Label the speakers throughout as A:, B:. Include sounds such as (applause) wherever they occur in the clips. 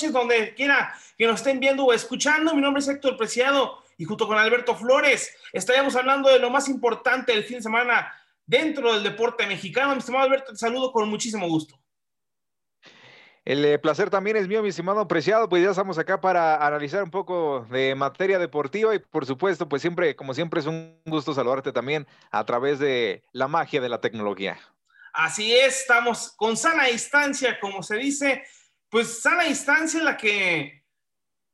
A: noches, donde quiera que nos estén viendo o escuchando. Mi nombre es Héctor Preciado y junto con Alberto Flores estaremos hablando de lo más importante del fin de semana dentro del deporte mexicano. Mi estimado Alberto, te saludo con muchísimo gusto.
B: El eh, placer también es mío, mi estimado Preciado, pues ya estamos acá para analizar un poco de materia deportiva y por supuesto, pues siempre, como siempre, es un gusto saludarte también a través de la magia de la tecnología.
A: Así es, estamos con sana distancia, como se dice, pues sana distancia la que,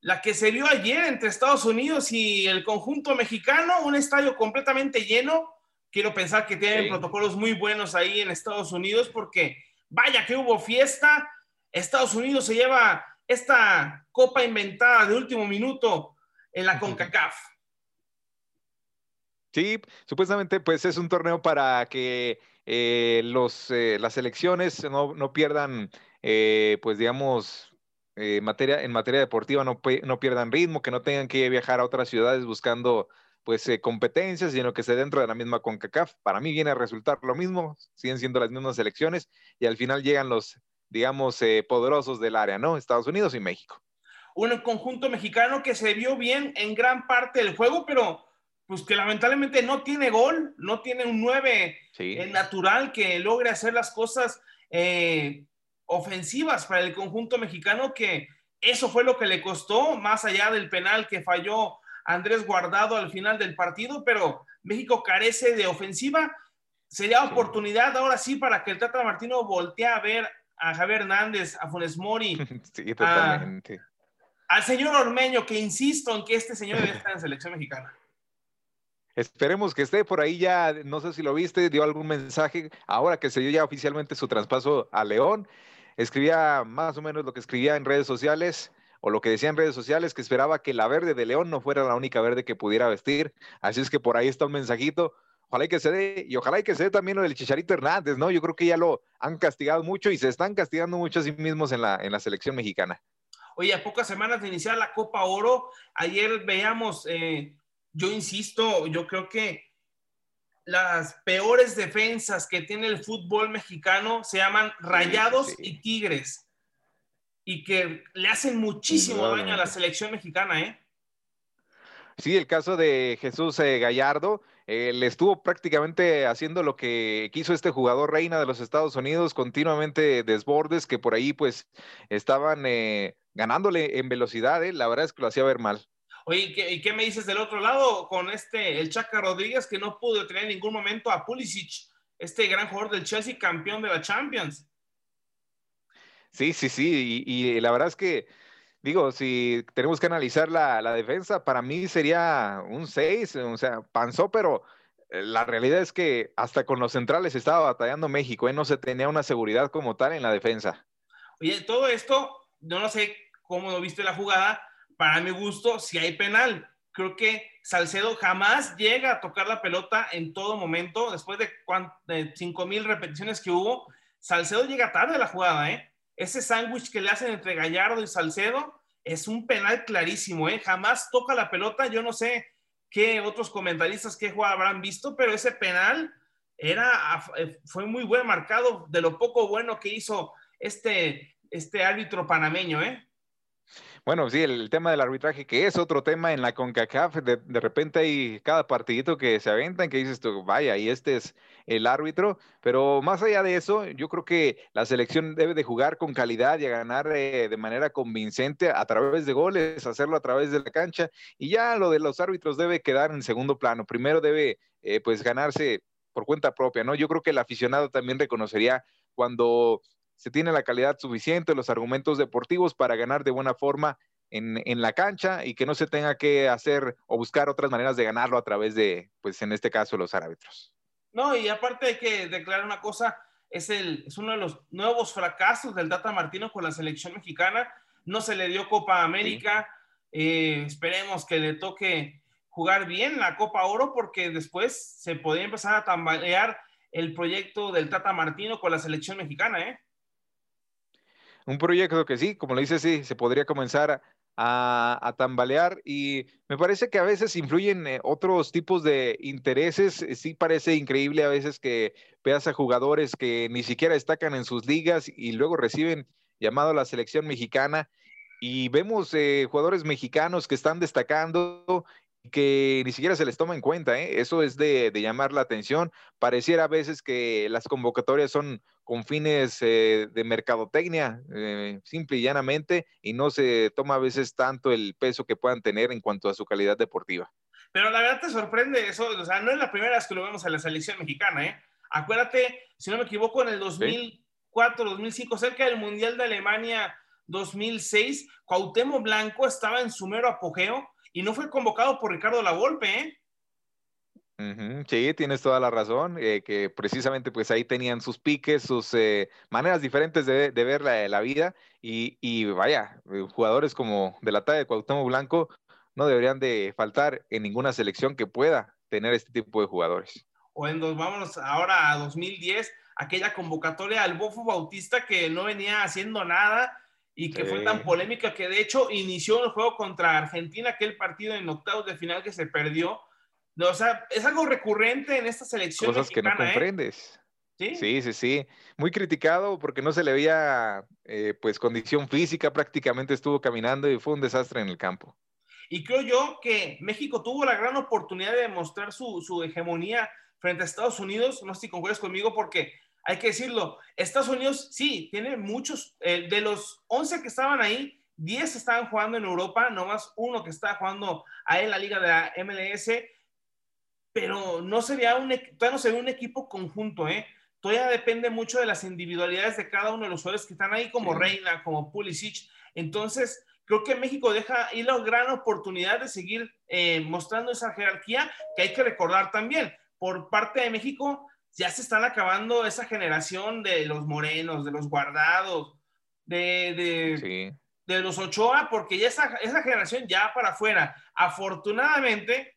A: la que se vio ayer entre Estados Unidos y el conjunto mexicano, un estadio completamente lleno. Quiero pensar que tienen protocolos muy buenos ahí en Estados Unidos porque vaya que hubo fiesta. Estados Unidos se lleva esta copa inventada de último minuto en la CONCACAF.
B: Sí, supuestamente pues es un torneo para que eh, los, eh, las elecciones no, no pierdan, eh, pues digamos, materia, en materia deportiva no, no, pierdan ritmo, que no tengan que viajar a otras ciudades buscando pues competencias, sino que se dentro de la misma CONCACAF. Para mí viene a resultar lo mismo, siguen siendo las mismas elecciones y al final llegan los, digamos, poderosos del área, ¿no? Estados Unidos y México.
A: Un conjunto mexicano que se vio bien en gran parte del juego, pero pues que lamentablemente no tiene gol, no tiene un 9 eh, natural que logre hacer las cosas eh, ofensivas para el conjunto mexicano, que eso fue lo que le costó, más allá del penal que falló Andrés Guardado al final del partido, pero México carece de ofensiva. Sería oportunidad ahora sí para que el Tata Martino voltee a ver a Javier Hernández, a Funes Mori, (laughs)
B: sí, totalmente.
A: al señor Ormeño, que insisto en que este señor debe estar en selección mexicana.
B: Esperemos que esté por ahí ya, no sé si lo viste, dio algún mensaje ahora que se dio ya oficialmente su traspaso a León. Escribía más o menos lo que escribía en redes sociales o lo que decía en redes sociales, que esperaba que la verde de León no fuera la única verde que pudiera vestir. Así es que por ahí está un mensajito. Ojalá que se dé, y ojalá que se dé también lo del Chicharito Hernández, ¿no? Yo creo que ya lo han castigado mucho y se están castigando mucho a sí mismos en la, en la selección mexicana.
A: Oye, a pocas semanas de iniciar la Copa Oro, ayer veíamos eh, yo insisto, yo creo que las peores defensas que tiene el fútbol mexicano se llaman Rayados y Tigres y que le hacen muchísimo daño a la selección mexicana, ¿eh?
B: Sí, el caso de Jesús eh, Gallardo, eh, le estuvo prácticamente haciendo lo que quiso este jugador reina de los Estados Unidos, continuamente desbordes que por ahí pues estaban eh, ganándole en velocidad, la verdad es que lo hacía ver mal.
A: Oye, ¿y qué, me dices del otro lado con este, el Chaca Rodríguez, que no pudo tener en ningún momento a Pulisic, este gran jugador del Chelsea, campeón de la Champions?
B: Sí, sí, sí, y, la verdad es que, digo, si tenemos que analizar la, defensa, para mí sería un 6, o sea, panzó, pero eh, la realidad es que hasta con los centrales estaba batallando México, ¿eh? no se tenía una seguridad como tal en la defensa.
A: Oye, todo esto, yo no sé cómo lo viste la jugada, para mi gusto, si hay penal. Creo que Salcedo jamás llega a tocar la pelota en todo momento. Después de, de 5 mil repeticiones que hubo, Salcedo llega tarde a la jugada, ¿eh? Ese sándwich que le hacen entre Gallardo y Salcedo es un penal clarísimo, ¿eh? Jamás toca la pelota. Yo no sé qué otros comentaristas qué jugada habrán visto, pero ese penal era, eh, fue muy buen marcado de lo poco bueno que hizo este, este árbitro panameño, ¿eh?
B: Bueno, sí, el, tema del arbitraje, que es otro tema en la CONCACAF, de, de, repente hay cada partidito que se aventan, que dices tú, vaya, y este es el árbitro, pero más allá de eso, yo creo que la selección debe de jugar con calidad y a ganar eh, de manera convincente a través de goles, hacerlo a través de la cancha, y ya lo de los árbitros debe quedar en segundo plano. Primero debe, eh, pues, ganarse por cuenta propia, ¿no? Yo creo que el aficionado también reconocería cuando se tiene la calidad suficiente, los argumentos deportivos para ganar de buena forma en, la cancha y que no se tenga que hacer o buscar otras maneras de ganarlo a través de, pues en este caso, los árbitros.
A: No, y aparte hay que declarar una cosa, es, el, es uno de los nuevos fracasos del Data Martino con la selección mexicana. No se le dio Copa América. Eh, esperemos que le toque jugar bien la Copa Oro porque después se podría empezar a tambalear el proyecto del Tata Martino con la selección mexicana, ¿eh?
B: Un proyecto que sí, como lo dice, sí, se podría comenzar a, tambalear y me parece que a veces influyen eh, otros tipos de intereses. Sí parece increíble a veces que veas a jugadores que ni siquiera destacan en sus ligas y luego reciben llamado a la selección mexicana y vemos eh, jugadores mexicanos que están destacando que ni siquiera se les toma en cuenta, ¿eh? eso es de, llamar la atención. Pareciera a veces que las convocatorias son con fines eh, de mercadotecnia, eh, simple y llanamente, y no se toma a veces tanto el peso que puedan tener en cuanto a su calidad deportiva.
A: Pero la verdad te sorprende eso, o sea, no es la primera vez que lo vemos en la selección mexicana, ¿eh? Acuérdate, si no me equivoco, en el 2004, 2005, cerca del Mundial de Alemania 2006, Cuauhtémoc Blanco estaba en su mero apogeo y no fue convocado por Ricardo Lavolpe, ¿eh?
B: Sí, tienes toda la razón, eh, que precisamente pues ahí tenían sus piques, sus eh, maneras diferentes de, ver la, vida y, vaya, eh, jugadores como de la talla de Cuauhtémoc Blanco no deberían de faltar en ninguna selección que pueda tener este tipo de jugadores.
A: O en dos, vámonos ahora a 2010, aquella convocatoria al Bofo Bautista que no venía haciendo nada y que fue tan polémica que de hecho inició el juego contra Argentina, aquel partido en octavos de final que se perdió. O sea, es algo recurrente en esta selección.
B: Cosas que no ¿eh? comprendes. ¿Sí? ¿Sí? sí, sí, Muy criticado porque no se le veía eh, pues condición física, prácticamente estuvo caminando y fue un desastre en el campo.
A: Y creo yo que México tuvo la gran oportunidad de demostrar su, su hegemonía frente a Estados Unidos. No sé si concuerdas conmigo porque hay que decirlo, Estados Unidos sí, tiene muchos, eh, de los 11 que estaban ahí, 10 estaban jugando en Europa, no más uno que estaba jugando ahí en la liga de la MLS, pero no sería un, todavía no sería un equipo conjunto, ¿eh? Todavía depende mucho de las individualidades de cada uno de los jugadores que están ahí, como Reina, como Pulisic. Entonces, creo que México deja ahí la gran oportunidad de seguir eh, mostrando esa jerarquía que hay que recordar también. Por parte de México, ya se están acabando esa generación de los morenos, de los guardados, de, de, los Ochoa, porque ya esa, esa generación ya para afuera. Afortunadamente,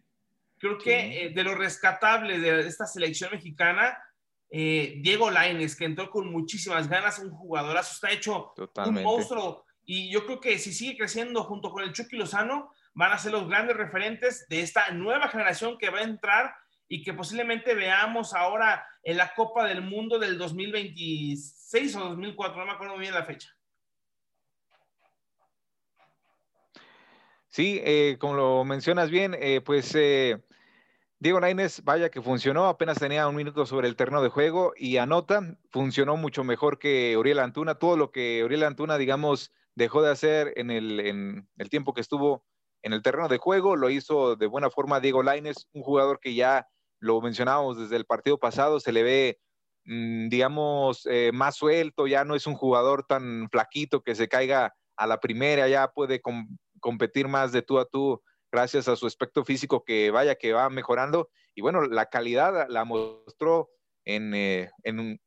A: creo que eh, de lo rescatable de esta selección mexicana, eh, Diego Laines, que entró con muchísimas ganas, un jugadorazo, está hecho un monstruo. Y yo creo que si sigue creciendo junto con el Chucky Lozano, van a ser los grandes referentes de esta nueva generación que va a entrar y que posiblemente veamos ahora en la Copa del Mundo del 2026 o 2004, no me acuerdo bien la fecha.
B: Sí, eh, como lo mencionas bien, eh, pues eh, Diego Lainez, vaya que funcionó, apenas tenía un minuto sobre el terreno de juego y anota, funcionó mucho mejor que Uriel Antuna, todo lo que Uriel Antuna, digamos, dejó de hacer en el, en el tiempo que estuvo en el terreno de juego, lo hizo de buena forma Diego Lainez, un jugador que ya lo mencionábamos desde el partido pasado, se le ve, mm, digamos, eh, más suelto, ya no es un jugador tan flaquito que se caiga a la primera, ya puede competir más de tú a tú gracias a su aspecto físico que vaya que va mejorando. Y bueno, la calidad la mostró en, eh,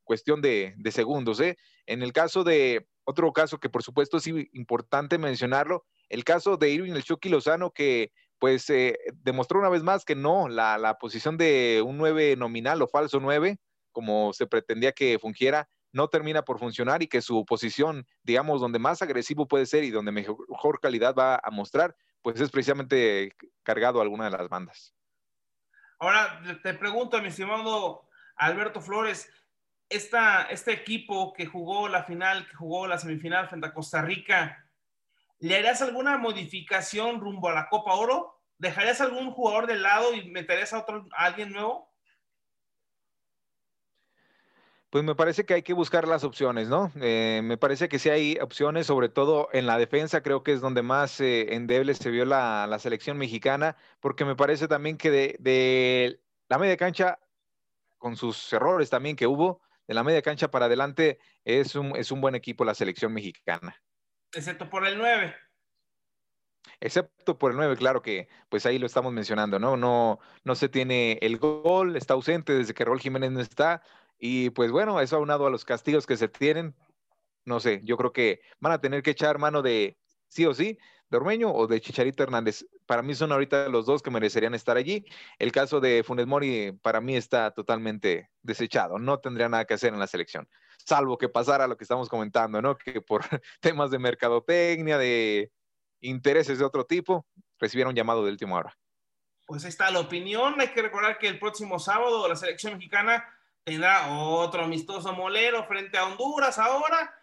B: cuestión de, segundos. ¿eh? En el caso de, otro caso que por supuesto es importante mencionarlo, el caso de Irving El Chucky Lozano, que pues eh, demostró una vez más que no, la, posición de un 9 nominal o falso 9, como se pretendía que fungiera, no termina por funcionar y que su posición, digamos, donde más agresivo puede ser y donde mejor calidad va a mostrar, pues es precisamente cargado a alguna de las bandas.
A: Ahora te pregunto, mi estimado Alberto Flores, esta, este equipo que jugó la final, que jugó la semifinal frente a Costa Rica, ¿Le harías alguna modificación rumbo a la Copa Oro? ¿Dejarías algún jugador de lado y meterías a otro alguien nuevo?
B: Pues me parece que hay que buscar las opciones, ¿no? Eh, me parece que sí hay opciones, sobre todo en la defensa, creo que es donde más eh, endeble se vio la, selección mexicana, porque me parece también que de, la media cancha, con sus errores también que hubo, de la media cancha para adelante, es un buen equipo la selección mexicana.
A: Excepto por el 9.
B: Excepto por el 9, claro que pues ahí lo estamos mencionando, ¿no? No, no se tiene el gol, está ausente desde que Raúl Jiménez no está. Y pues bueno, eso aunado a los castigos que se tienen, no sé, yo creo que van a tener que echar mano de sí o sí, de Ormeño o de Chicharito Hernández. Para mí son ahorita los dos que merecerían estar allí. El caso de Funes Mori para mí está totalmente desechado, no tendría nada que hacer en la selección salvo que pasara lo que estamos comentando, ¿no? Que por (laughs) temas de mercadotecnia, de, intereses de otro tipo, recibieron llamado de última hora.
A: Pues ahí está la opinión. Hay que recordar que el próximo sábado la selección mexicana tendrá otro amistoso molero frente a Honduras ahora,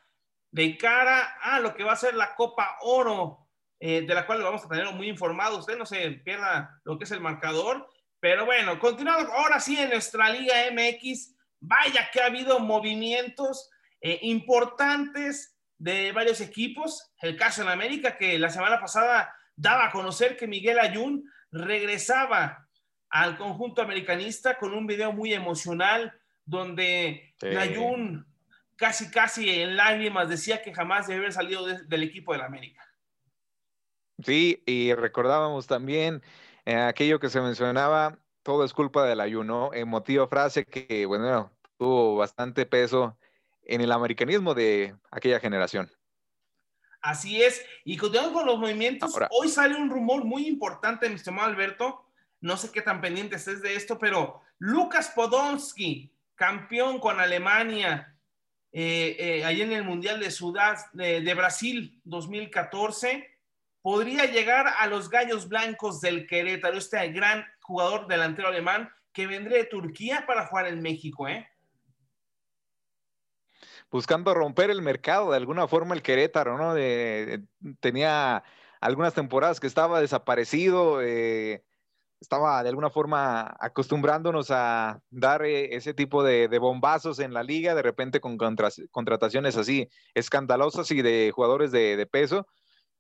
A: de cara a lo que va a ser la Copa Oro, eh, de la cual lo vamos a tener muy informado. Usted no se pierda lo que es el marcador. Pero bueno, continuamos ahora sí en nuestra Liga MX. Vaya que ha habido movimientos eh, importantes de varios equipos. El caso en América, que la semana pasada daba a conocer que Miguel Ayun regresaba al conjunto americanista con un video muy emocional donde Ayun casi casi en lágrimas decía que jamás debe haber salido del equipo del América.
B: Sí, y recordábamos también eh, aquello que se mencionaba, todo es culpa del ayuno, emotiva frase que, bueno, tuvo bastante peso en el americanismo de aquella generación.
A: Así es. Y continuando con los movimientos, hoy sale un rumor muy importante, mi estimado Alberto. No sé qué tan pendiente estés de esto, pero Lucas Podolski, campeón con Alemania, eh, eh, ahí en el Mundial de, Ciudad de, de, Brasil 2014, podría llegar a los Gallos Blancos del Querétaro, este gran jugador delantero alemán que vendría de Turquía para jugar en México, ¿eh?
B: buscando romper el mercado de alguna forma el Querétaro, ¿no? tenía algunas temporadas que estaba desaparecido, eh, estaba de alguna forma acostumbrándonos a dar eh, ese tipo de, bombazos en la liga, de repente con contrataciones así escandalosas y de jugadores de, peso.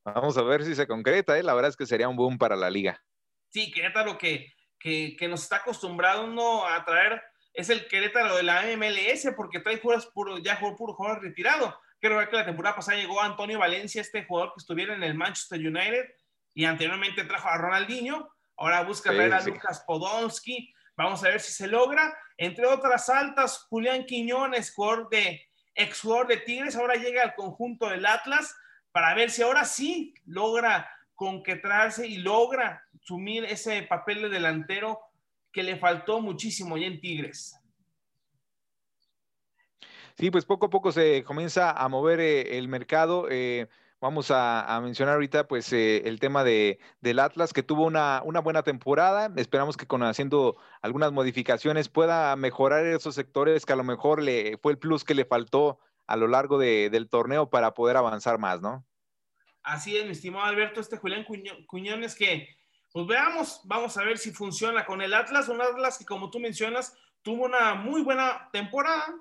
B: Vamos a ver si se concreta, ¿eh? la verdad es que sería un boom para la liga.
A: Sí, Querétaro que, que, que nos está acostumbrando a traer es el Querétaro de la MLS porque trae jugadores puro, ya jugó puro jugador retirado. Creo que la temporada pasada llegó Antonio Valencia, este jugador que estuviera en el Manchester United y anteriormente trajo a Ronaldinho. Ahora busca ver a Lucas Podolski. Vamos a ver si se logra. Entre otras altas, Julián Quiñones, jugador de, ex jugador de Tigres, ahora llega al conjunto del Atlas para ver si ahora sí logra conquetrarse y logra sumir ese papel de delantero que le faltó muchísimo ya en Tigres.
B: Sí, pues poco a poco se comienza a mover eh, el mercado. Eh, vamos a, mencionar ahorita pues eh, el tema de, del Atlas que tuvo una, una, buena temporada. Esperamos que con haciendo algunas modificaciones pueda mejorar esos sectores que a lo mejor le fue el plus que le faltó a lo largo del torneo para poder avanzar más, ¿no?
A: Así es, mi estimado Alberto, este Julián Cuñones que pues veamos, vamos a ver si funciona con el Atlas, un Atlas que como tú mencionas, tuvo una muy buena temporada,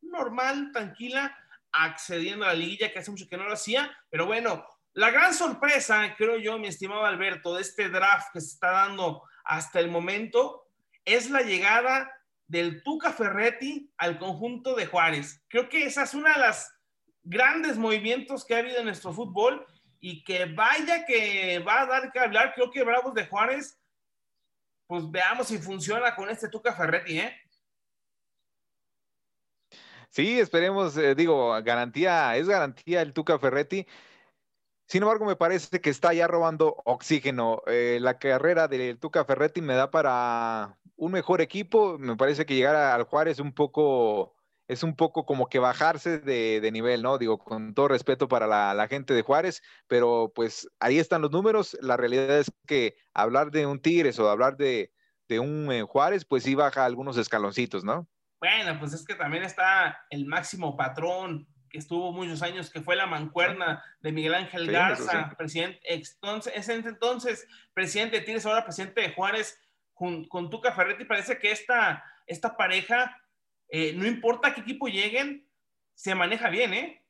A: normal, tranquila, accediendo a la liguilla que hace mucho que no lo hacía, pero bueno, la gran sorpresa, creo yo, mi estimado Alberto, de este draft que se está dando hasta el momento, es la llegada del Tuca Ferretti al conjunto de Juárez. Creo que esa es una de las grandes movimientos que ha habido en nuestro fútbol y que vaya que va a dar que hablar. Creo que Bravos de Juárez, pues veamos si funciona con este Tuca Ferretti, ¿eh?
B: Sí, esperemos, eh, digo, garantía, es garantía el Tuca Ferretti. Sin embargo, me parece que está ya robando oxígeno. Eh, la carrera del Tuca Ferretti me da para un mejor equipo. Me parece que llegar al Juárez un poco es un poco como que bajarse de, nivel, ¿no? Digo, con todo respeto para la, gente de Juárez, pero pues ahí están los números. La realidad es que hablar de un Tigres o hablar de, un eh, Juárez, pues sí baja algunos escaloncitos, ¿no?
A: Bueno, pues es que también está el máximo patrón que estuvo muchos años, que fue la mancuerna de Miguel Ángel Garza, presidente, entonces, ese entonces presidente de Tigres, ahora presidente de Juárez, con, con Tuca Ferretti, parece que esta, esta pareja eh, no importa qué equipo lleguen, se maneja bien, ¿eh?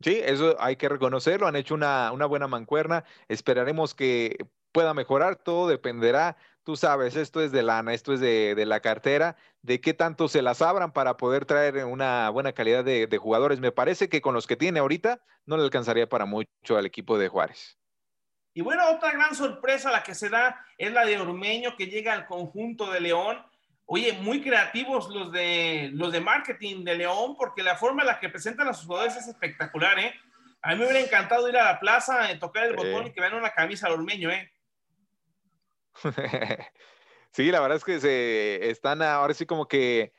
B: Sí, eso hay que reconocerlo, han hecho una, buena mancuerna, esperaremos que pueda mejorar, todo dependerá, tú sabes, esto es de lana, esto es de, la cartera, de qué tanto se las abran para poder traer una buena calidad de, de, jugadores. Me parece que con los que tiene ahorita no le alcanzaría para mucho al equipo de Juárez.
A: Y bueno, otra gran sorpresa la que se da es la de Ormeño que llega al conjunto de León Oye, muy creativos los de, los de marketing de León, porque la forma en la que presentan a sus jugadores es espectacular, ¿eh? A mí me hubiera encantado ir a la plaza, eh, tocar el botón y que vean una camisa al ormeño, ¿eh? (laughs)
B: sí, la verdad es que se están ahora sí como que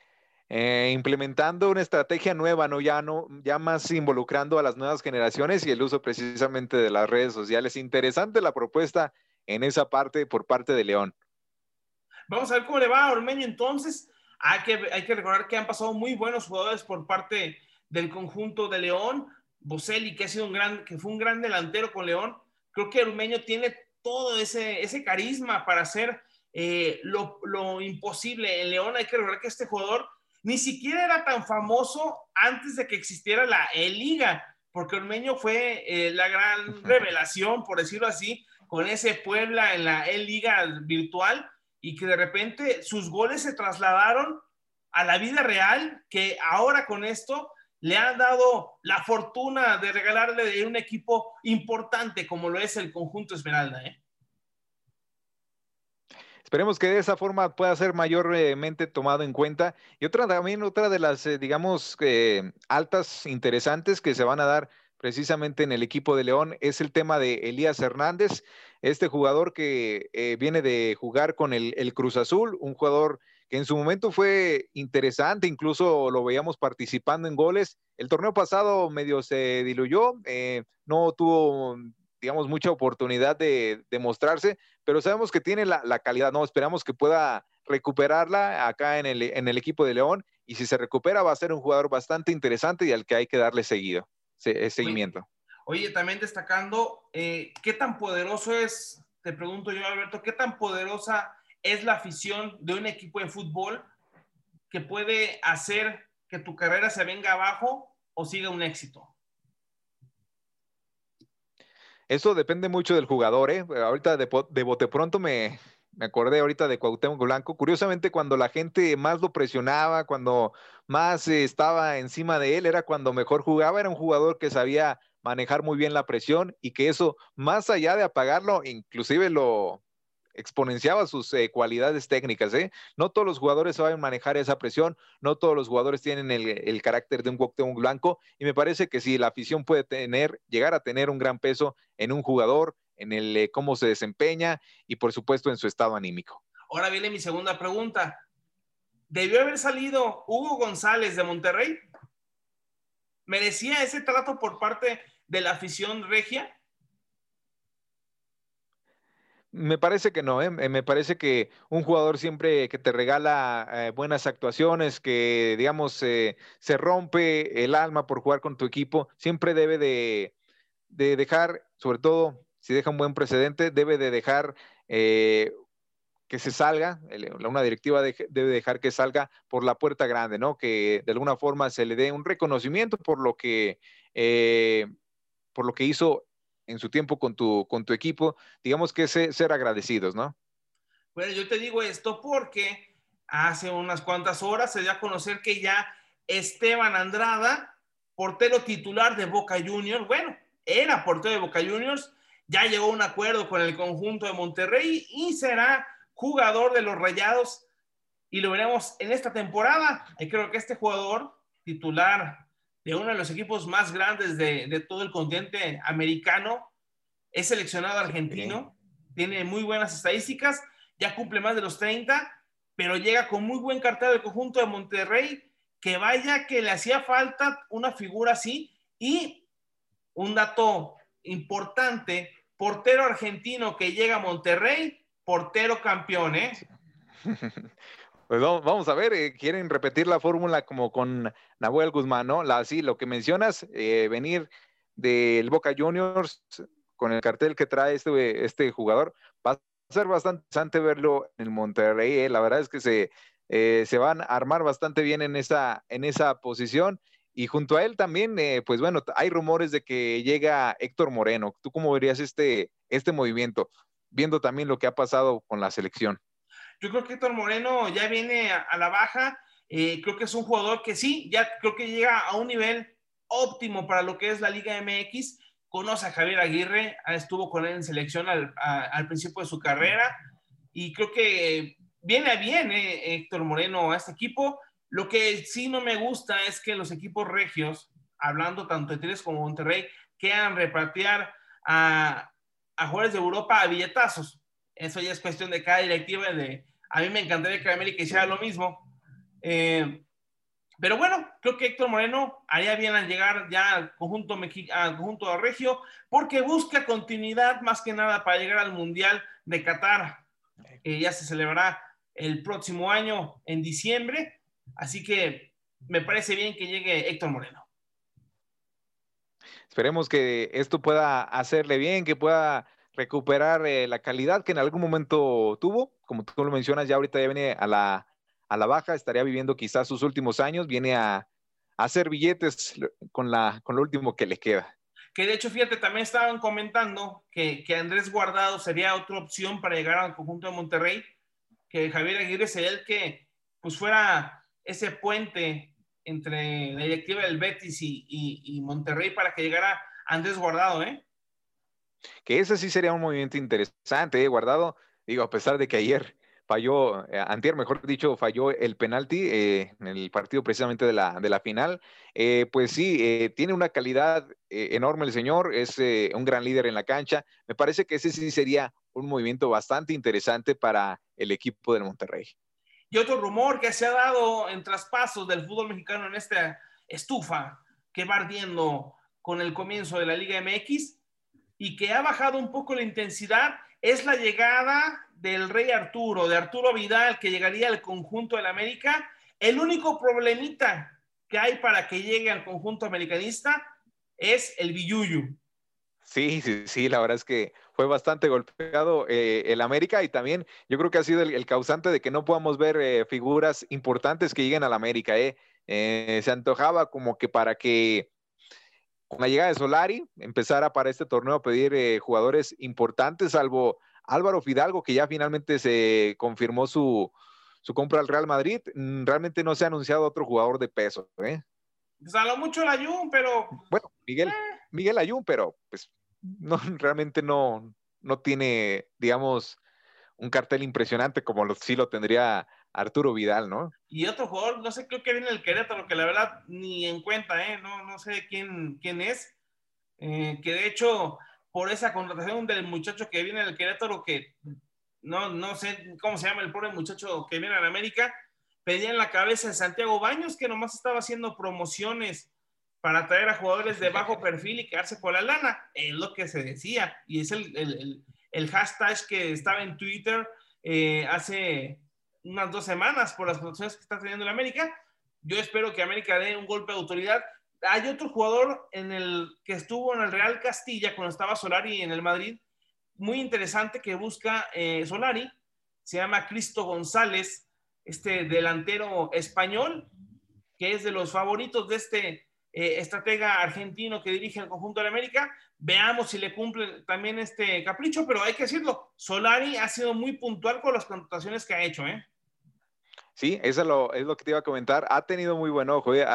B: eh, implementando una estrategia nueva, ¿no? Ya, no, ya más involucrando a las nuevas generaciones y el uso precisamente de las redes sociales. Interesante la propuesta en esa parte por parte de León.
A: Vamos a ver cómo le va a Ormeño entonces. Hay que, hay que recordar que han pasado muy buenos jugadores por parte del conjunto de León. Boselli, que ha sido un gran, que fue un gran delantero con León. Creo que Ormeño tiene todo ese, ese carisma para hacer eh, lo, lo, imposible. En León hay que recordar que este jugador ni siquiera era tan famoso antes de que existiera la E-Liga, porque Ormeño fue eh, la gran (laughs) revelación, por decirlo así, con ese Puebla en la E-Liga virtual y que de repente sus goles se trasladaron a la vida real, que ahora con esto le han dado la fortuna de regalarle un equipo importante como lo es el conjunto Esmeralda. ¿eh?
B: Esperemos que de esa forma pueda ser mayormente tomado en cuenta. Y otra también, otra de las, eh, digamos, eh, altas interesantes que se van a dar precisamente en el equipo de León es el tema de Elías Hernández, este jugador que eh, viene de jugar con el, Cruz Azul, un jugador que en su momento fue interesante, incluso lo veíamos participando en goles. El torneo pasado medio se diluyó, no tuvo digamos, mucha oportunidad de, demostrarse, pero sabemos que tiene la, calidad, ¿no? Esperamos que pueda recuperarla acá en el, en el, equipo de León y si se recupera va a ser un jugador bastante interesante y al que hay que darle seguido, seguimiento.
A: Oye, también destacando, eh, ¿qué tan poderoso es, te pregunto yo Alberto, qué tan poderosa es la afición de un equipo de fútbol que puede hacer que tu carrera se venga abajo o siga un éxito?
B: Eso depende mucho del jugador, ¿eh? Ahorita de, bote pronto me, me acordé ahorita de Cuauhtémoc Blanco. Curiosamente, cuando la gente más lo presionaba, cuando más estaba encima de él, era cuando mejor jugaba. Era un jugador que sabía manejar muy bien la presión y que eso, más allá de apagarlo, inclusive lo, exponenciaba sus eh, cualidades técnicas. ¿eh? No todos los jugadores saben manejar esa presión, no todos los jugadores tienen el, carácter de un Cuauhtémoc Blanco y me parece que sí, la afición puede tener, llegar a tener un gran peso en un jugador, en el eh, cómo se desempeña y por supuesto en su estado anímico.
A: Ahora viene mi segunda pregunta. ¿Debió haber salido Hugo González de Monterrey? ¿Merecía ese trato por parte de la afición regia?
B: Me parece que no, ¿eh? me parece que un jugador siempre que te regala eh, buenas actuaciones, que digamos se rompe el alma por jugar con tu equipo, siempre debe de, dejar, sobre todo si deja un buen precedente, debe de dejar eh, que se salga, una directiva debe dejar que salga por la puerta grande, ¿no? Que de alguna forma se le dé un reconocimiento por lo que, por lo que hizo en su tiempo con tu, con tu equipo, digamos que ser agradecidos, ¿no?
A: Bueno, yo te digo esto porque hace unas cuantas horas se dio a conocer que ya Esteban Andrada, portero titular de Boca Juniors, bueno, era portero de Boca Juniors, ya llegó a un acuerdo con el conjunto de Monterrey y será jugador de los Rayados y lo veremos en esta temporada. Y creo que este jugador titular de uno de los equipos más grandes de, todo el continente americano. Es seleccionado argentino, tiene muy buenas estadísticas, ya cumple más de los 30, pero llega con muy buen cartel del conjunto de Monterrey, que vaya que le hacía falta una figura así. Y un dato importante, portero argentino que llega a Monterrey, portero campeón, ¿eh? (laughs)
B: Pues vamos a ver, eh, quieren repetir la fórmula como con Nahuel Guzmán, ¿no? La, sí, lo que mencionas, eh, venir del Boca Juniors con el cartel que trae este, este jugador, va a ser bastante interesante verlo en Monterrey. Eh. La verdad es que se, se van a armar bastante bien en esa, en esa posición. Y junto a él también, pues bueno, hay rumores de que llega Héctor Moreno. ¿Tú cómo verías este, este movimiento? Viendo también lo que ha pasado con la selección.
A: Yo creo que Héctor Moreno ya viene a, la baja. Eh, creo que es un jugador que sí, ya creo que llega a un nivel óptimo para lo que es la Liga MX. Conoce a Javier Aguirre, estuvo con él en selección al, principio de su carrera y creo que viene bien eh, Héctor Moreno a este equipo. Lo que sí no me gusta es que los equipos regios, hablando tanto de Tigres como Monterrey, quieran repatriar a, a jugadores de Europa a billetazos. Eso ya es cuestión de cada directiva de, a mí me encantaría que América hiciera lo mismo. Eh, Pero bueno, creo que Héctor Moreno haría bien al llegar ya al conjunto, al conjunto de Regio, porque busca continuidad más que nada para llegar al Mundial de Qatar, que ya se celebrará el próximo año en diciembre. Así que me parece bien que llegue Héctor Moreno.
B: Esperemos que esto pueda hacerle bien, que pueda recuperar eh, la calidad que en algún momento tuvo. Como tú lo mencionas, ya ahorita ya viene a la, a la baja, estaría viviendo quizás sus últimos años, viene a, hacer billetes con, la, con lo último que le queda.
A: Que de hecho, fíjate, también estaban comentando que, que Andrés Guardado sería otra opción para llegar al conjunto de Monterrey, que Javier Aguirre sería el que pues fuera ese puente entre la directiva del Betis y, y, Monterrey para que llegara Andrés Guardado, ¿eh?
B: Que ese sí sería un movimiento interesante, ¿eh? Guardado, digo, a pesar de que ayer falló, eh, antier, mejor dicho, falló el penalti eh, en el partido precisamente de la, de la final. Eh, pues sí, tiene una calidad enorme el señor, es un gran líder en la cancha. Me parece que ese sí sería un movimiento bastante interesante para el equipo del Monterrey.
A: Y otro rumor que se ha dado en traspasos del fútbol mexicano en esta estufa que va ardiendo con el comienzo de la Liga MX y que ha bajado un poco la intensidad es la llegada del Rey Arturo, de Arturo Vidal, que llegaría al conjunto del América. El único problemita que hay para que llegue al conjunto americanista es el Billuyu.
B: Sí, sí, sí, la verdad es que fue bastante golpeado eh, el América y también yo creo que ha sido el, causante de que no podamos ver eh, figuras importantes que lleguen al América. Eh. se antojaba como que para que con la llegada de Solari empezara para este torneo a pedir jugadores importantes, salvo Álvaro Fidalgo, que ya finalmente se confirmó su, compra al Real Madrid, mm, realmente no se ha anunciado otro jugador de peso. ¿eh?
A: Mucho el Ayun, pero.
B: Bueno, Miguel, eh. Miguel Ayun, pero pues no, (laughs) realmente no, no tiene, digamos, un cartel impresionante como lo, sí lo tendría Arturo Vidal, ¿no?
A: Y otro jugador, no sé, creo que viene el Querétaro, que la verdad ni en cuenta, ¿eh? No, no sé quién, quién es. Eh, que de hecho, por esa contratación del muchacho que viene del Querétaro, que no, no sé cómo se llama el pobre muchacho que viene a la América, pedía en la cabeza de Santiago Baños, que nomás estaba haciendo promociones para traer a jugadores de (laughs) bajo perfil y quedarse con la lana. Es lo que se decía. Y es el, el, el, hashtag que estaba en Twitter eh, hace unas dos semanas por las contrataciones que está teniendo la América. Yo espero que América dé un golpe de autoridad hay otro jugador en el que estuvo en el Real Castilla cuando estaba Solari en el Madrid, muy interesante que busca eh, Solari, se llama Cristo González, este delantero español, que es de los favoritos de este eh, estratega argentino que dirige el conjunto de América. Veamos si le cumple también este capricho, pero hay que decirlo, Solari ha sido muy puntual con las contrataciones que ha hecho, ¿eh?
B: Sí, eso es lo, que te iba a comentar. Ha tenido muy buen ojo. ¿eh?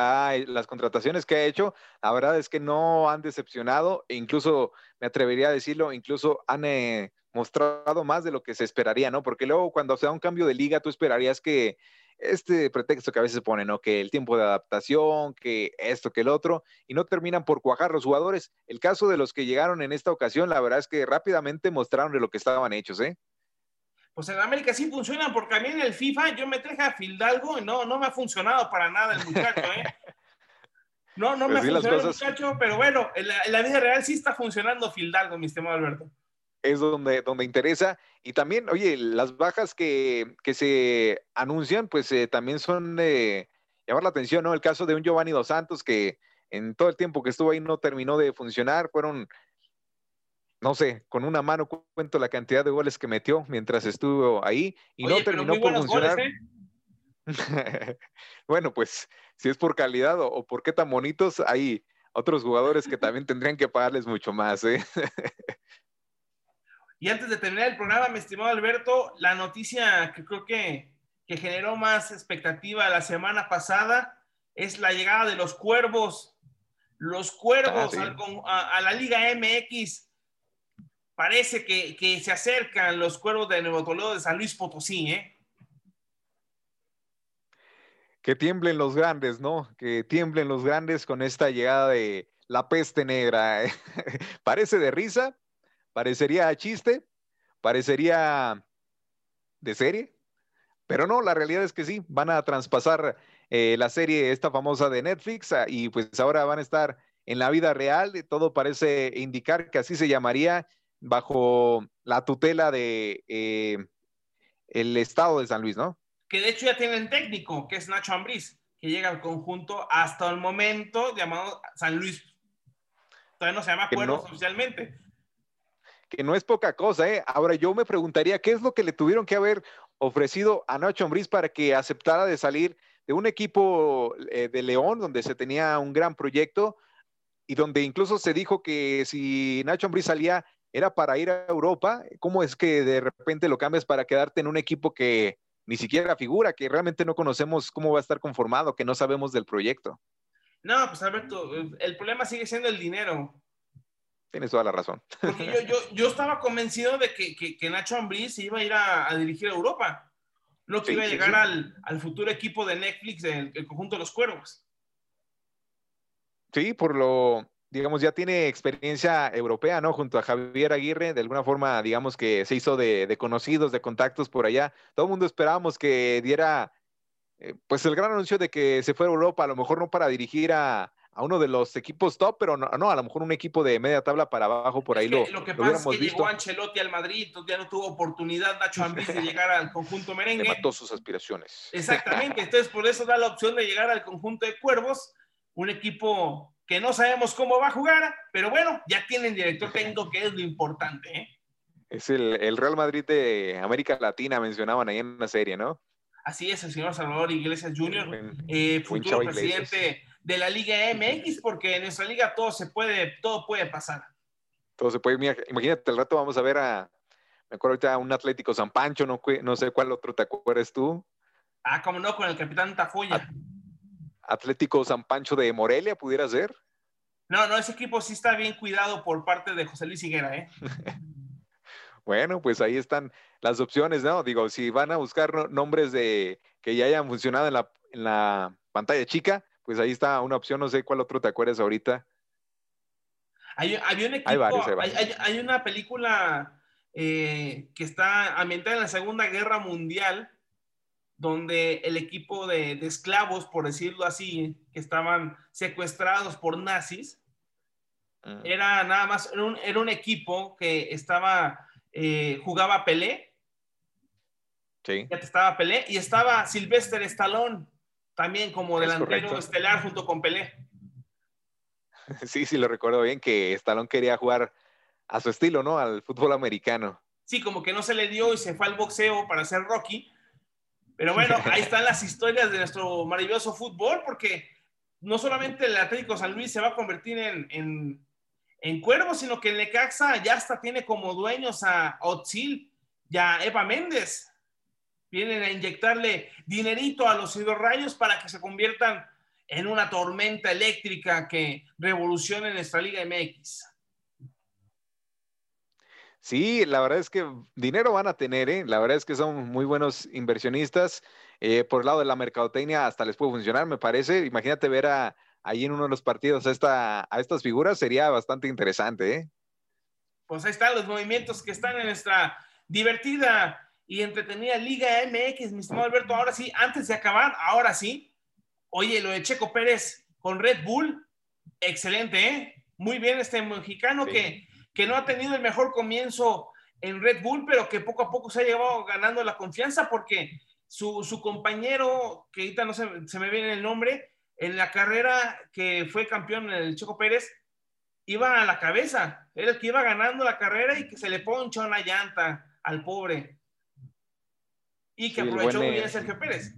B: las contrataciones que ha hecho, la verdad es que no han decepcionado. Incluso, me atrevería a decirlo, incluso han eh, mostrado más de lo que se esperaría, ¿no? Porque luego cuando se da un cambio de liga, tú esperarías que este pretexto que a veces se pone, ¿no? Que el tiempo de adaptación, que esto, que el otro, y no terminan por cuajar los jugadores. El caso de los que llegaron en esta ocasión, la verdad es que rápidamente mostraron de lo que estaban hechos, ¿eh?
A: pues en América sí funcionan, porque a mí en el FIFA yo me traje a Fildalgo y no, no me ha funcionado para nada el muchacho, ¿eh? No, no (laughs) me pues ha funcionado el muchacho, pero bueno, en la, vida real sí está funcionando Fildalgo, mi estimado Alberto.
B: Es donde, donde interesa. Y también, oye, las bajas que, se anuncian, pues eh, también son de llamar la atención, ¿no? El caso de un Giovanni Dos Santos que en todo el tiempo que estuvo ahí no terminó de funcionar, fueron no sé, con una mano cuento la cantidad de goles que metió mientras estuvo ahí y no terminó por funcionar. ¿eh? (laughs) bueno, pues si es por calidad o, por qué tan bonitos, hay otros jugadores que también tendrían que pagarles mucho más. ¿eh? (laughs)
A: y antes de terminar el programa, mi estimado Alberto, la noticia que creo que, generó más expectativa la semana pasada es la llegada de los cuervos. Los cuervos ah, a la Liga MX parece que, se acercan los cuervos de Nuevo Toledo de San Luis Potosí, ¿eh?
B: Que tiemblen los grandes, ¿no? Que tiemblen los grandes con esta llegada de la peste negra. ¿eh? (laughs) Parece de risa, parecería chiste, parecería de serie, pero no, la realidad es que sí, van a traspasar eh, la serie esta famosa de Netflix ah, y pues ahora van a estar en la vida real. Todo parece indicar que así se llamaría bajo la tutela de eh, el estado de San Luis, ¿no?
A: Que de hecho ya tienen técnico, que es Nacho Ambriz, que llega al conjunto hasta el momento llamado San Luis. Todavía no se llama acuerdo oficialmente.
B: Que no es poca cosa, ¿eh? Ahora yo me preguntaría, ¿qué es lo que le tuvieron que haber ofrecido a Nacho Ambriz para que aceptara de salir de un equipo eh, de León, donde se tenía un gran proyecto y donde incluso se dijo que si Nacho Ambriz salía era para ir a Europa, ¿cómo es que de repente lo cambias para quedarte en un equipo que ni siquiera figura, que realmente no conocemos cómo va a estar conformado, que no sabemos del proyecto?
A: No, pues Alberto, el problema sigue siendo el dinero.
B: Tienes toda la razón.
A: Porque yo, estaba convencido de que, Nacho Ambriz iba a ir a, dirigir a Europa, no que iba a llegar Al, futuro equipo de Netflix, el, el conjunto de los cuervos.
B: Sí, por lo, digamos, ya tiene experiencia europea, ¿no? Junto a Javier Aguirre, de alguna forma, digamos que se hizo de, conocidos, de contactos por allá. Todo el mundo esperábamos que diera, eh, pues, el gran anuncio de que se fuera a Europa, a lo mejor no para dirigir a, uno de los equipos top, pero no, a lo mejor un equipo de media tabla para abajo por ahí
A: lo Lo que pasa es que llegó Ancelotti al Madrid, ya no tuvo oportunidad Nacho Ambriz de (laughs) llegar al conjunto merengue. Le
B: mató sus aspiraciones.
A: Exactamente, entonces por eso da la opción de llegar al conjunto de Cuervos, un equipo que no sabemos cómo va a jugar, pero bueno, ya tienen director técnico, que es lo importante. ¿eh?
B: Es el, Real Madrid de América Latina, mencionaban ahí en una serie, ¿no?
A: Así es, el señor Salvador Iglesias Jr., eh, futuro presidente de la Liga MX, porque en nuestra liga todo se puede, todo puede pasar.
B: Todo se puede, imagínate, el rato vamos a ver a, me acuerdo ahorita un Atlético San Pancho, no, no sé cuál otro te acuerdas tú.
A: Ah, como no, con el capitán Tafoya.
B: Atlético San Pancho de Morelia, pudiera ser.
A: No, no, ese equipo sí está bien cuidado por parte de José Luis Higuera, ¿eh? (laughs)
B: bueno, pues ahí están las opciones, ¿no? Digo, si van a buscar nombres de que ya hayan funcionado en la, en la pantalla chica, pues ahí está una opción, no sé cuál otro te acuerdas ahorita.
A: Hay, un equipo, hay, una película eh, que está ambientada en la Segunda Guerra Mundial, donde el equipo de, esclavos, por decirlo así, que estaban secuestrados por nazis, mm. era nada más, era un, equipo que estaba, eh, jugaba Pelé,
B: sí.
A: estaba Pelé, y estaba Sylvester Stallone, también como delantero estelar junto con Pelé. (laughs)
B: Sí, sí, lo recuerdo bien, que Stallone quería jugar a su estilo, ¿no? Al fútbol americano.
A: Sí, como que no se le dio y se fue al boxeo para ser Rocky, pero bueno, (laughs) ahí están las historias de nuestro maravilloso fútbol, porque no solamente el Atlético San Luis se va a convertir en, en, en cuervo, sino que el Necaxa ya hasta tiene como dueños a Otzil y a Eva Méndez. Vienen a inyectarle dinerito a los rayos para que se conviertan en una tormenta eléctrica que revolucione nuestra Liga MX.
B: Sí, la verdad es que dinero van a tener, ¿eh? La verdad es que son muy buenos inversionistas. Eh, por el lado de la mercadotecnia hasta les puede funcionar, me parece. Imagínate ver a, ahí en uno de los partidos a, esta, a estas figuras, sería bastante interesante, ¿eh?
A: Pues ahí están los movimientos que están en nuestra divertida y entretenida Liga MX, mi estimado Alberto. Ahora sí, antes de acabar, ahora sí. Oye, lo de Checo Pérez con Red Bull, excelente, ¿eh? Muy bien este mexicano que que no ha tenido el mejor comienzo en Red Bull, pero que poco a poco se ha llevado ganando la confianza porque su, compañero, que ahorita no se, se, me viene el nombre, en la carrera que fue campeón el Checo Pérez, iba a la cabeza, era el que iba ganando la carrera y que se le ponchó una llanta al pobre. Y que aprovechó muy bien Sergio Pérez.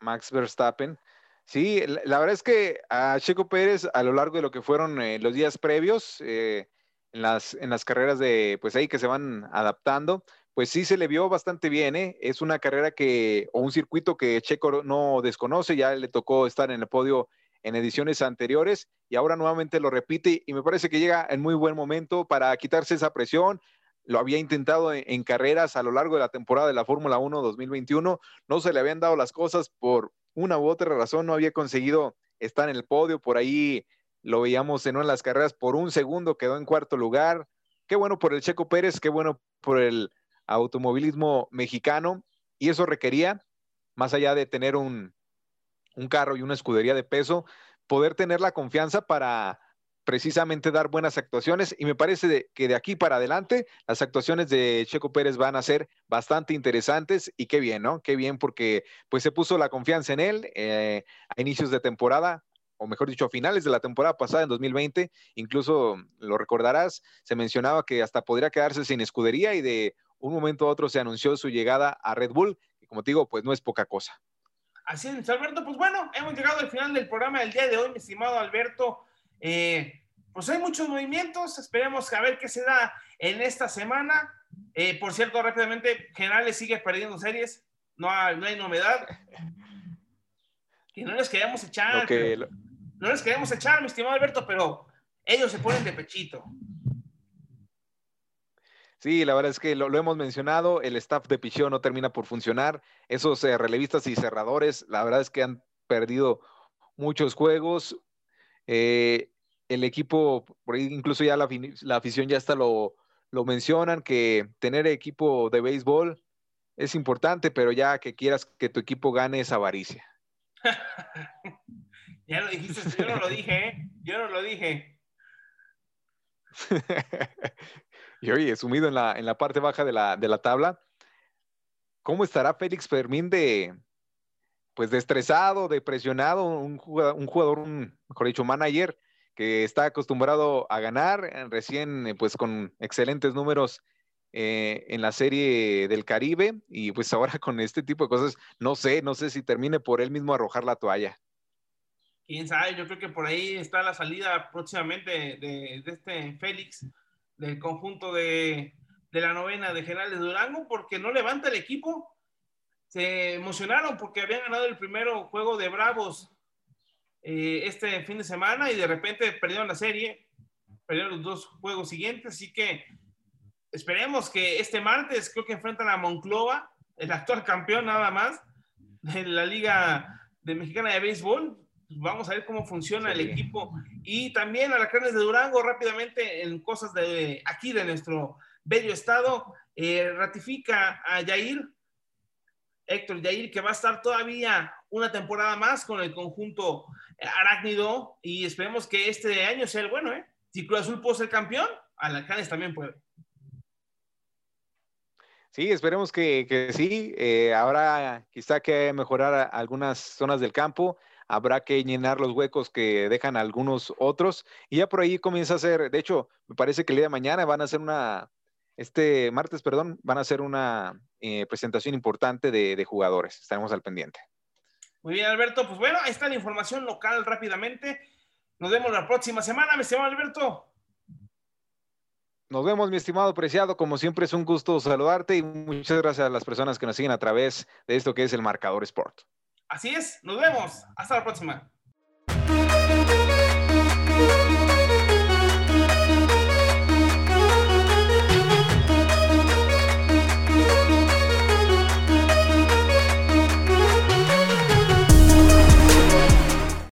B: Max Verstappen. Sí, la, verdad es que a Checo Pérez, a lo largo de lo que fueron eh, los días previos, eh, en las, en las carreras de, pues ahí que se van adaptando, pues sí se le vio bastante bien, ¿eh? Es una carrera que, o un circuito que Checo no desconoce, ya le tocó estar en el podio en ediciones anteriores y ahora nuevamente lo repite y me parece que llega en muy buen momento para quitarse esa presión. Lo había intentado en, en carreras a lo largo de la temporada de la Fórmula 1 2021, no se le habían dado las cosas por una u otra razón, no había conseguido estar en el podio, por ahí lo veíamos en una las carreras por un segundo, quedó en cuarto lugar. Qué bueno por el Checo Pérez, qué bueno por el automovilismo mexicano. Y eso requería, más allá de tener un, un carro y una escudería de peso, poder tener la confianza para precisamente dar buenas actuaciones y me parece que de aquí para adelante las actuaciones de Checo Pérez van a ser bastante interesantes y qué bien, ¿no? Qué bien porque pues se puso la confianza en él eh, a inicios de temporada o mejor dicho, a finales de la temporada pasada, en 2020, incluso lo recordarás, se mencionaba que hasta podría quedarse sin escudería y de un momento a otro se anunció su llegada a Red Bull, y como te digo, pues no es poca cosa.
A: Así es, Alberto. Pues bueno, hemos llegado al final del programa del día de hoy, mi estimado Alberto. Eh, pues hay muchos movimientos, esperemos a ver qué se da en esta semana. Eh, por cierto, rápidamente, Generales sigue perdiendo series, no hay, no hay novedad. Que no les queríamos echar. No les queremos echar, mi estimado Alberto, pero ellos se ponen de pechito.
B: Sí, la verdad es que lo, hemos mencionado, el staff de Picheo no termina por funcionar. Esos eh, relevistas y cerradores, la verdad es que han perdido muchos juegos. Eh, el equipo, por ahí incluso ya la, afición ya hasta lo, lo mencionan, que tener equipo de béisbol es importante, pero ya que quieras que tu equipo gane es avaricia. (laughs)
A: Ya lo dijiste, yo no lo dije, ¿eh? Yo no lo dije. (laughs)
B: y oye, sumido en la, en la parte baja de la, de la tabla, ¿cómo estará Félix Fermín de, pues, de estresado, de presionado, un jugador, un, jugador, un mejor dicho, manager que está acostumbrado a ganar, recién, pues, con excelentes números eh, en la serie del Caribe y pues ahora con este tipo de cosas, no sé, no sé si termine por él mismo arrojar la toalla.
A: Quién sabe, yo creo que por ahí está la salida próximamente de, este Félix, del conjunto de, la novena de General de Durango, porque no levanta el equipo. Se emocionaron porque habían ganado el primero juego de Bravos eh, este fin de semana y de repente perdieron la serie, perdieron los dos juegos siguientes, así que esperemos que este martes creo que enfrentan a Monclova, el actual campeón nada más de la Liga de Mexicana de Béisbol, vamos a ver cómo funciona el equipo. Y también a la Carnes de Durango, rápidamente en cosas de aquí de nuestro bello estado, eh, ratifica a Yair, Héctor Yair, que va a estar todavía una temporada más con el conjunto arácnido y esperemos que este año sea el bueno, ¿eh? Si Cruz Azul puede ser campeón, Alcanes también puede.
B: Sí, esperemos que, sí. Eh, ahora quizá que mejorar algunas zonas del campo habrá que llenar los huecos que dejan algunos otros y ya por ahí comienza a ser, de hecho, me parece que el día de mañana van a hacer una, este martes, perdón, van a hacer una eh, presentación importante de, jugadores. Estaremos al pendiente.
A: Muy bien, Alberto. Pues bueno, ahí está la información local rápidamente. Nos vemos la próxima semana, mi estimado Alberto.
B: Nos vemos, mi estimado preciado. Como siempre, es un gusto saludarte y muchas gracias a las personas que nos siguen a través de esto que es el Marcador Sport.
A: Así es, nos vemos. Hasta la próxima.